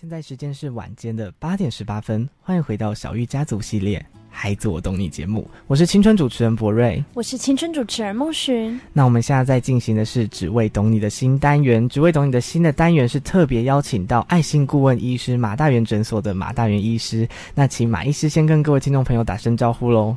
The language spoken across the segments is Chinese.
现在时间是晚间的八点十八分，欢迎回到小玉家族系列《孩子我懂你》节目，我是青春主持人博瑞，我是青春主持人梦寻。那我们现在在进行的是“只为懂你”的新单元，“只为懂你”的新的单元是特别邀请到爱心顾问医师马大元诊所的马大元医师，那请马医师先跟各位听众朋友打声招呼喽。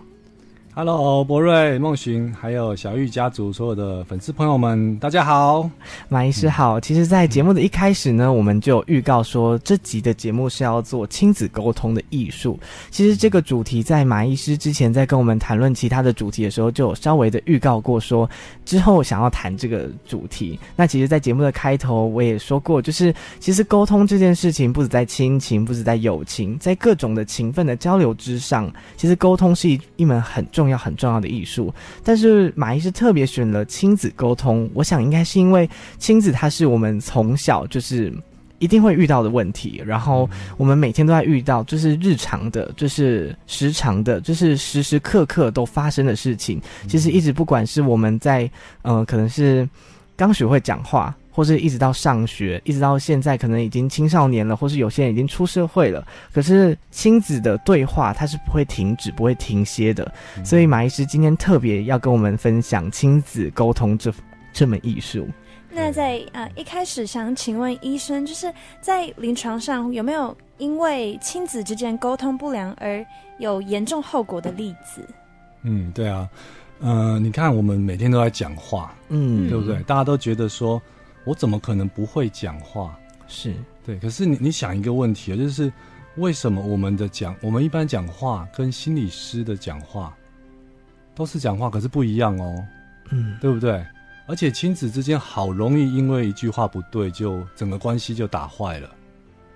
Hello，博瑞、梦寻，还有小玉家族所有的粉丝朋友们，大家好，马医师好。其实，在节目的一开始呢，我们就预告说，这集的节目是要做亲子沟通的艺术。其实，这个主题在马医师之前在跟我们谈论其他的主题的时候，就有稍微的预告过，说之后想要谈这个主题。那其实，在节目的开头我也说过，就是其实沟通这件事情，不止在亲情，不止在友情，在各种的情分的交流之上，其实沟通是一一门很重。要很重要的艺术，但是马医师特别选了亲子沟通，我想应该是因为亲子它是我们从小就是一定会遇到的问题，然后我们每天都在遇到，就是日常的，就是时常的，就是时时刻刻都发生的事情。其实一直不管是我们在，呃，可能是刚学会讲话。或是一直到上学，一直到现在，可能已经青少年了，或是有些人已经出社会了。可是亲子的对话，它是不会停止、不会停歇的。嗯、所以马医师今天特别要跟我们分享亲子沟通这这门艺术。那在呃一开始想请问医生，就是在临床上有没有因为亲子之间沟通不良而有严重后果的例子？嗯，对啊，呃，你看我们每天都在讲话，嗯，对不对？大家都觉得说。我怎么可能不会讲话？是对，可是你你想一个问题啊，就是为什么我们的讲，我们一般讲话跟心理师的讲话都是讲话，可是不一样哦，嗯，对不对？而且亲子之间好容易因为一句话不对，就整个关系就打坏了，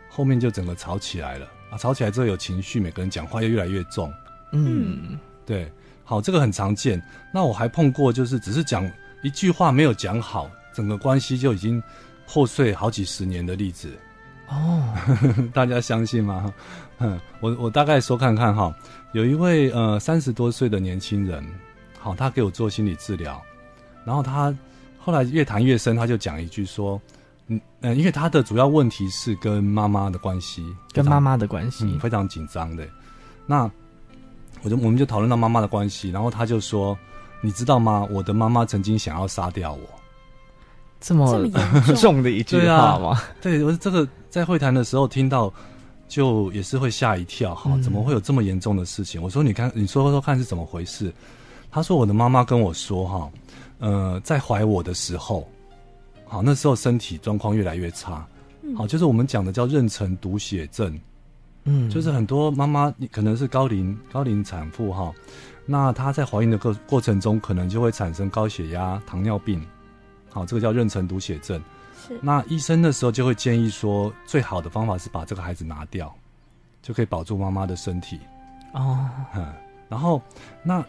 后面就整个吵起来了啊！吵起来之后有情绪，每个人讲话又越来越重，嗯，对，好，这个很常见。那我还碰过，就是只是讲一句话没有讲好。整个关系就已经破碎好几十年的例子哦，大家相信吗？嗯，我我大概说看看哈，有一位呃三十多岁的年轻人，好，他给我做心理治疗，然后他后来越谈越深，他就讲一句说，嗯嗯，因为他的主要问题是跟妈妈的关系，跟妈妈的关系、嗯、非常紧张的，那我就我们就讨论到妈妈的关系，然后他就说，你知道吗？我的妈妈曾经想要杀掉我。这么 重的一句话吗？对，啊、對，我这个在会谈的时候听到，就也是会吓一跳。哈，怎么会有这么严重的事情？嗯、我说，你看，你说说看是怎么回事？他说，我的妈妈跟我说，哈，呃，在怀我的时候，好，那时候身体状况越来越差，好，就是我们讲的叫妊娠毒血症，嗯，就是很多妈妈可能是高龄高龄产妇哈，那她在怀孕的过过程中，可能就会产生高血压、糖尿病。好，这个叫妊娠毒血症。是，那医生的时候就会建议说，最好的方法是把这个孩子拿掉，就可以保住妈妈的身体。哦，嗯，然后那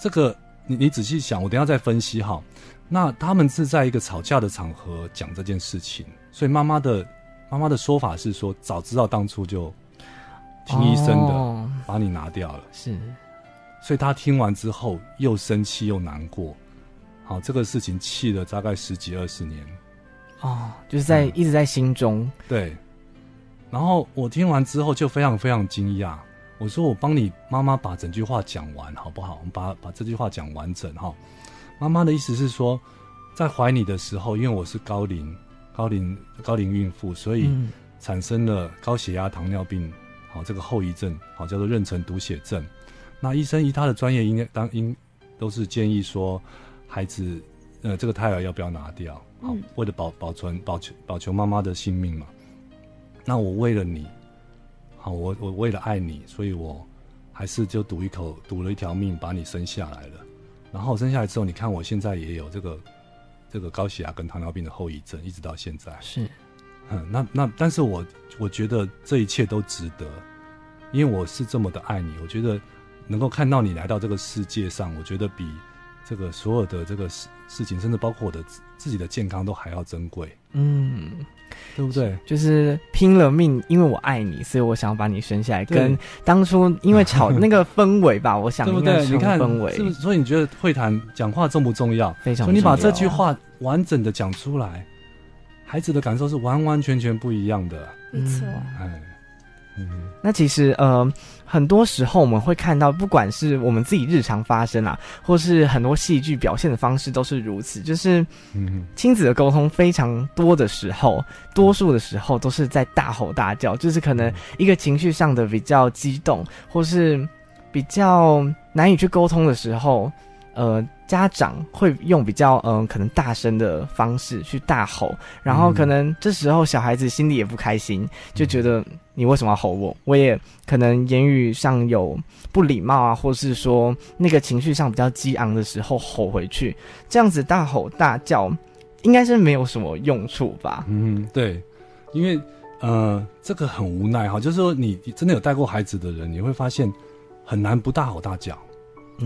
这个你你仔细想，我等一下再分析哈。那他们是在一个吵架的场合讲这件事情，所以妈妈的妈妈的说法是说，早知道当初就听医生的，把你拿掉了。是，所以他听完之后又生气又难过。好，这个事情气了大概十几二十年，哦，就是在、嗯、一直在心中。对，然后我听完之后就非常非常惊讶。我说：“我帮你妈妈把整句话讲完好不好？我们把把这句话讲完整哈。”妈妈的意思是说，在怀你的时候，因为我是高龄高龄高龄孕妇，所以产生了高血压、糖尿病，好，这个后遗症，好，叫做妊娠毒血症。那医生以他的专业应该当应都是建议说。孩子，呃，这个胎儿要不要拿掉？好，嗯、为了保保存保求保求妈妈的性命嘛。那我为了你，好，我我为了爱你，所以我还是就赌一口，赌了一条命把你生下来了。然后生下来之后，你看我现在也有这个这个高血压跟糖尿病的后遗症，一直到现在。是，嗯，那那但是我我觉得这一切都值得，因为我是这么的爱你。我觉得能够看到你来到这个世界上，我觉得比。这个所有的这个事事情，甚至包括我的自己的健康，都还要珍贵。嗯，对不对？就是拼了命，因为我爱你，所以我想要把你生下来。跟当初因为吵那个氛围吧，我想应该是氛围。是不是？所以你觉得会谈讲话重不重要？非常重要。所以你把这句话完整的讲出来，孩子的感受是完完全全不一样的。没错，哎，嗯，那其实呃，很多时候我们会看到，不管是我们自己日常发生啊，或是很多戏剧表现的方式，都是如此。就是，嗯，亲子的沟通非常多的时候，多数的时候都是在大吼大叫，就是可能一个情绪上的比较激动，或是比较难以去沟通的时候，呃。家长会用比较嗯、呃，可能大声的方式去大吼，然后可能这时候小孩子心里也不开心，就觉得你为什么要吼我？我也可能言语上有不礼貌啊，或是说那个情绪上比较激昂的时候吼回去，这样子大吼大叫，应该是没有什么用处吧？嗯，对，因为呃，这个很无奈哈，就是说你真的有带过孩子的人，你会发现很难不大吼大叫。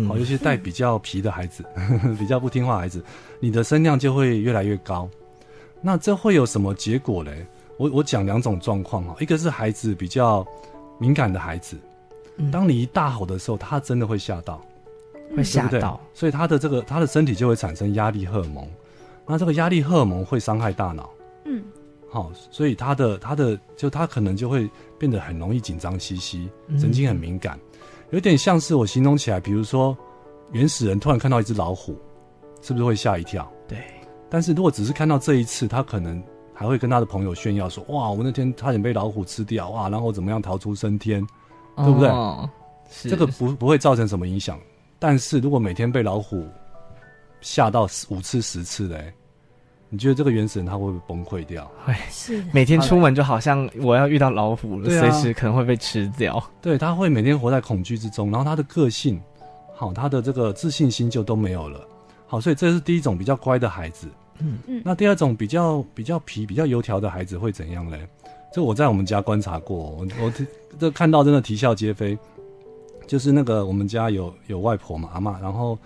好，尤其带比较皮的孩子，嗯、比较不听话孩子，你的声量就会越来越高。那这会有什么结果嘞？我我讲两种状况哈，一个是孩子比较敏感的孩子，当你一大吼的时候，他真的会吓到，会吓到，所以他的这个他的身体就会产生压力荷尔蒙，那这个压力荷尔蒙会伤害大脑。嗯，好，所以他的他的就他可能就会变得很容易紧张兮兮，神经很敏感。有点像是我形容起来，比如说原始人突然看到一只老虎，是不是会吓一跳？对。但是如果只是看到这一次，他可能还会跟他的朋友炫耀说：“哇，我那天差点被老虎吃掉，哇，然后怎么样逃出升天，哦、对不对？”是。这个不不会造成什么影响。但是如果每天被老虎吓到五次十次嘞？你觉得这个原始人他会不会崩溃掉？会，是每天出门就好像我要遇到老虎了，随时可能会被吃掉。对，他会每天活在恐惧之中，然后他的个性，好，他的这个自信心就都没有了。好，所以这是第一种比较乖的孩子。嗯嗯。那第二种比较比较皮、比较油条的孩子会怎样嘞？这我在我们家观察过，我我这看到真的啼笑皆非。就是那个我们家有有外婆嘛，阿嬷，然后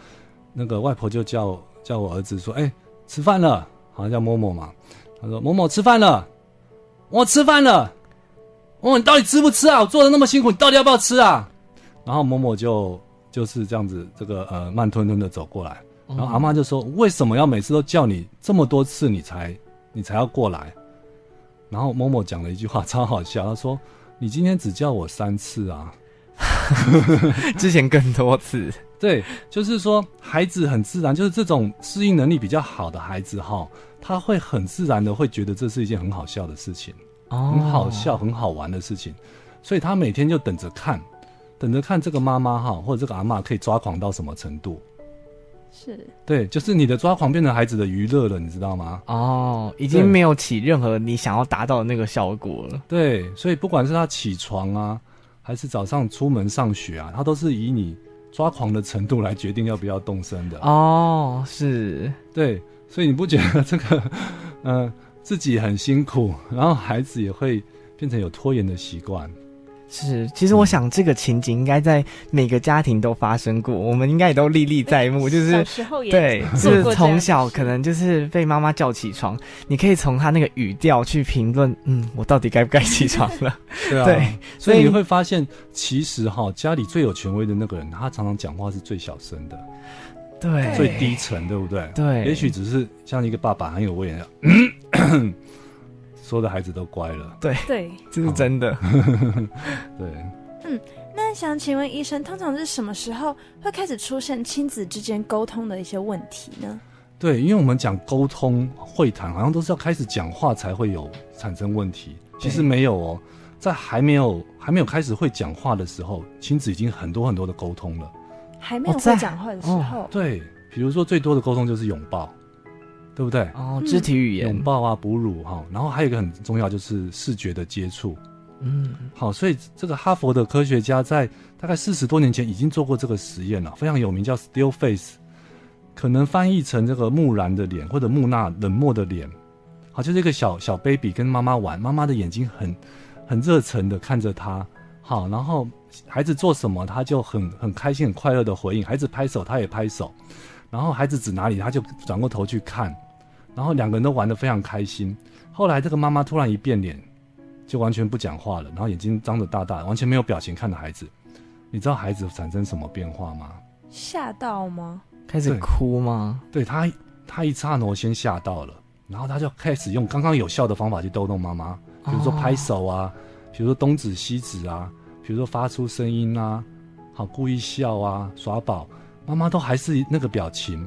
那个外婆就叫叫我儿子说：“哎，吃饭了。”好像叫某某嘛，他说某某吃饭了，我吃饭了，哦，你到底吃不吃啊？我做的那么辛苦，你到底要不要吃啊？然后某某就就是这样子，这个呃慢吞吞的走过来，然后阿妈就说：“为什么要每次都叫你这么多次，你才你才要过来？”然后某某讲了一句话超好笑，他说：“你今天只叫我三次啊，之前更多次。”对，就是说孩子很自然，就是这种适应能力比较好的孩子哈，他会很自然的会觉得这是一件很好笑的事情，哦，很好笑、很好玩的事情，所以他每天就等着看，等着看这个妈妈哈或者这个阿妈可以抓狂到什么程度。是，对，就是你的抓狂变成孩子的娱乐了，你知道吗？哦，已经没有起任何你想要达到的那个效果了。对，所以不管是他起床啊，还是早上出门上学啊，他都是以你。抓狂的程度来决定要不要动身的哦，是对，所以你不觉得这个，嗯、呃，自己很辛苦，然后孩子也会变成有拖延的习惯。是，其实我想这个情景应该在每个家庭都发生过，我们应该也都历历在目。就是小时候也对，就是从小可能就是被妈妈叫起床，你可以从他那个语调去评论，嗯，我到底该不该起床了？对啊，对，所以你会发现，其实哈，家里最有权威的那个人，他常常讲话是最小声的，对，最低沉，对不对？对，也许只是像一个爸爸很有威严。所有的孩子都乖了，对对，这是真的。对，嗯，那想请问医生，通常是什么时候会开始出现亲子之间沟通的一些问题呢？对，因为我们讲沟通会谈，好像都是要开始讲话才会有产生问题。其实没有哦，在还没有还没有开始会讲话的时候，亲子已经很多很多的沟通了。还没有会讲话的时候，哦，对，比如说最多的沟通就是拥抱。对不对？哦，肢体语言，拥抱啊，哺乳哈，然后还有一个很重要就是视觉的接触。嗯，好，所以这个哈佛的科学家在大概四十多年前已经做过这个实验了，非常有名，叫 Still Face，可能翻译成这个木然的脸或者木讷冷漠的脸。好，就是一个小小 baby 跟妈妈玩，妈妈的眼睛很很热忱的看着他，好，然后孩子做什么他就很很开心很快乐的回应，孩子拍手他也拍手，然后孩子指哪里他就转过头去看。然后两个人都玩得非常开心。后来这个妈妈突然一变脸，就完全不讲话了，然后眼睛张得大大，完全没有表情看着孩子。你知道孩子产生什么变化吗？吓到吗？开始哭吗？对，对他，他一刹那先吓到了，然后他就开始用刚刚有效的方法去逗弄妈妈，比如说拍手啊，比如说东指西指啊，比如说发出声音啊，好故意笑啊，耍宝，妈妈都还是那个表情，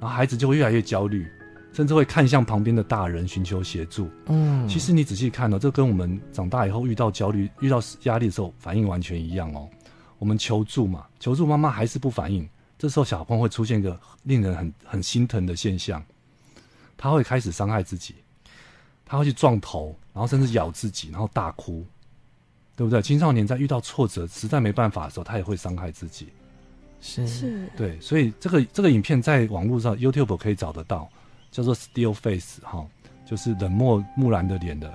然后孩子就会越来越焦虑，甚至会看向旁边的大人寻求协助。嗯，其实你仔细看哦，这跟我们长大以后遇到焦虑、遇到压力的时候反应完全一样哦。我们求助嘛，求助妈妈还是不反应，这时候小朋友会出现一个令人很很心疼的现象，他会开始伤害自己，他会去撞头，然后甚至咬自己，然后大哭，对不对？青少年在遇到挫折实在没办法的时候，他也会伤害自己。是是，对，所以这个这个影片在网络上 YouTube 可以找得到，叫做 Still Face 哈，就是冷漠木兰的脸的，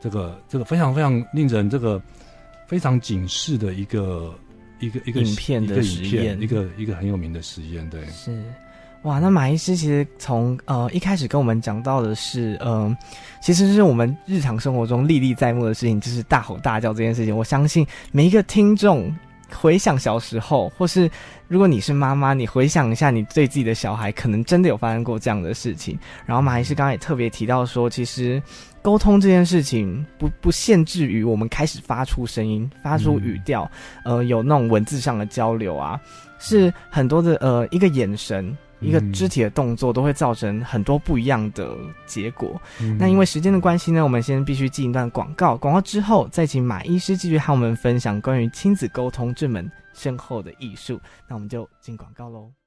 这个这个非常非常令人这个非常警示的一个。一个一个影片的实验，一个一个很有名的实验，对，是，哇，那马医师其实从呃一开始跟我们讲到的是，嗯、呃，其实是我们日常生活中历历在目的事情，就是大吼大叫这件事情。我相信每一个听众回想小时候，或是如果你是妈妈，你回想一下你对自己的小孩，可能真的有发生过这样的事情。然后马医师刚刚也特别提到说，其实。沟通这件事情不不限制于我们开始发出声音、发出语调，嗯、呃，有那种文字上的交流啊，是很多的呃一个眼神、一个肢体的动作都会造成很多不一样的结果。嗯、那因为时间的关系呢，我们先必须进一段广告，广告之后再请马医师继续和我们分享关于亲子沟通这门深厚的艺术。那我们就进广告喽。